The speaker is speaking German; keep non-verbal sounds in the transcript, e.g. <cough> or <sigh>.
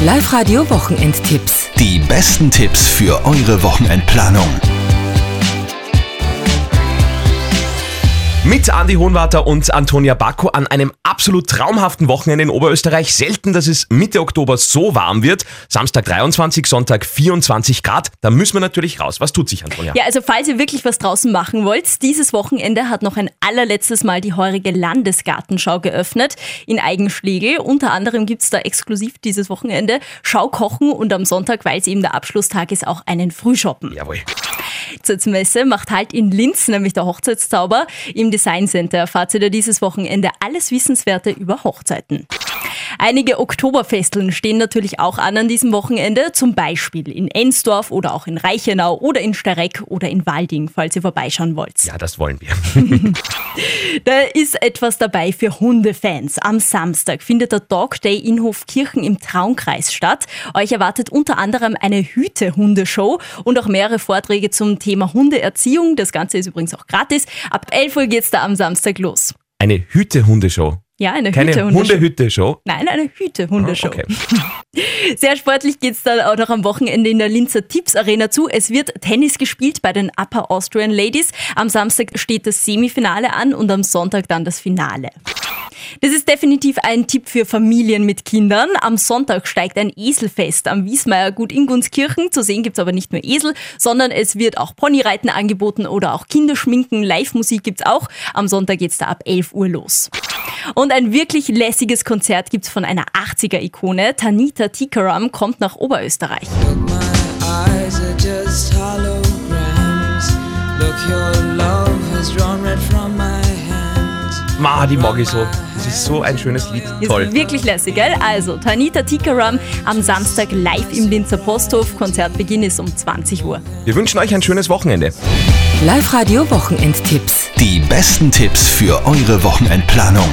Live-Radio Wochenendtipps. Die besten Tipps für eure Wochenendplanung. Mit Andi Hohenwarter und Antonia Bacco an einem absolut traumhaften Wochenende in Oberösterreich. Selten, dass es Mitte Oktober so warm wird. Samstag 23, Sonntag 24 Grad. Da müssen wir natürlich raus. Was tut sich, Antonia? Ja, also falls ihr wirklich was draußen machen wollt, dieses Wochenende hat noch ein allerletztes Mal die heurige Landesgartenschau geöffnet in Eigenschlegel. Unter anderem gibt es da exklusiv dieses Wochenende Schaukochen und am Sonntag, weil es eben der Abschlusstag ist, auch einen Frühshoppen. Jawohl. Hochzeitsmesse macht halt in Linz, nämlich der Hochzeitszauber. Im Design Center erfahrt ihr dieses Wochenende alles Wissenswerte über Hochzeiten. Einige Oktoberfesteln stehen natürlich auch an an diesem Wochenende, zum Beispiel in Ensdorf oder auch in Reichenau oder in Stareck oder in Walding, falls ihr vorbeischauen wollt. Ja, das wollen wir. <laughs> Da ist etwas dabei für Hundefans. Am Samstag findet der Dog Day in Hofkirchen im Traunkreis statt. Euch erwartet unter anderem eine Hüte-Hundeshow und auch mehrere Vorträge zum Thema Hundeerziehung. Das Ganze ist übrigens auch gratis. Ab 11 Uhr geht's da am Samstag los. Eine Hüte-Hundeshow. Ja, eine Keine Hüte-Hundeshow. Hundehütte-Show. Nein, eine Hüte-Hundeshow. Ah, okay. <laughs> Sehr sportlich geht's dann auch noch am Wochenende in der Linzer Tipps Arena zu. Es wird Tennis gespielt bei den Upper Austrian Ladies. Am Samstag steht das Semifinale an und am Sonntag dann das Finale. Das ist definitiv ein Tipp für Familien mit Kindern. Am Sonntag steigt ein Eselfest am Wiesmeiergut in Gunskirchen. Zu sehen gibt's aber nicht nur Esel, sondern es wird auch Ponyreiten angeboten oder auch Kinderschminken. Live-Musik gibt's auch. Am Sonntag geht's da ab 11 Uhr los. Und ein wirklich lässiges Konzert gibt's von einer 80er-Ikone. Tanita Tikaram kommt nach Oberösterreich. eyes are just holograms. Look, your love has drawn red from my hands. Ma, die mag ich so. Das ist so ein schönes Lied. Ist Toll. wirklich lässig, gell? Also, Tanita Tikaram am Samstag live im Linzer Posthof. Konzertbeginn ist um 20 Uhr. Wir wünschen euch ein schönes Wochenende. Live-Radio Wochenendtipps. Die besten Tipps für eure Wochenendplanung.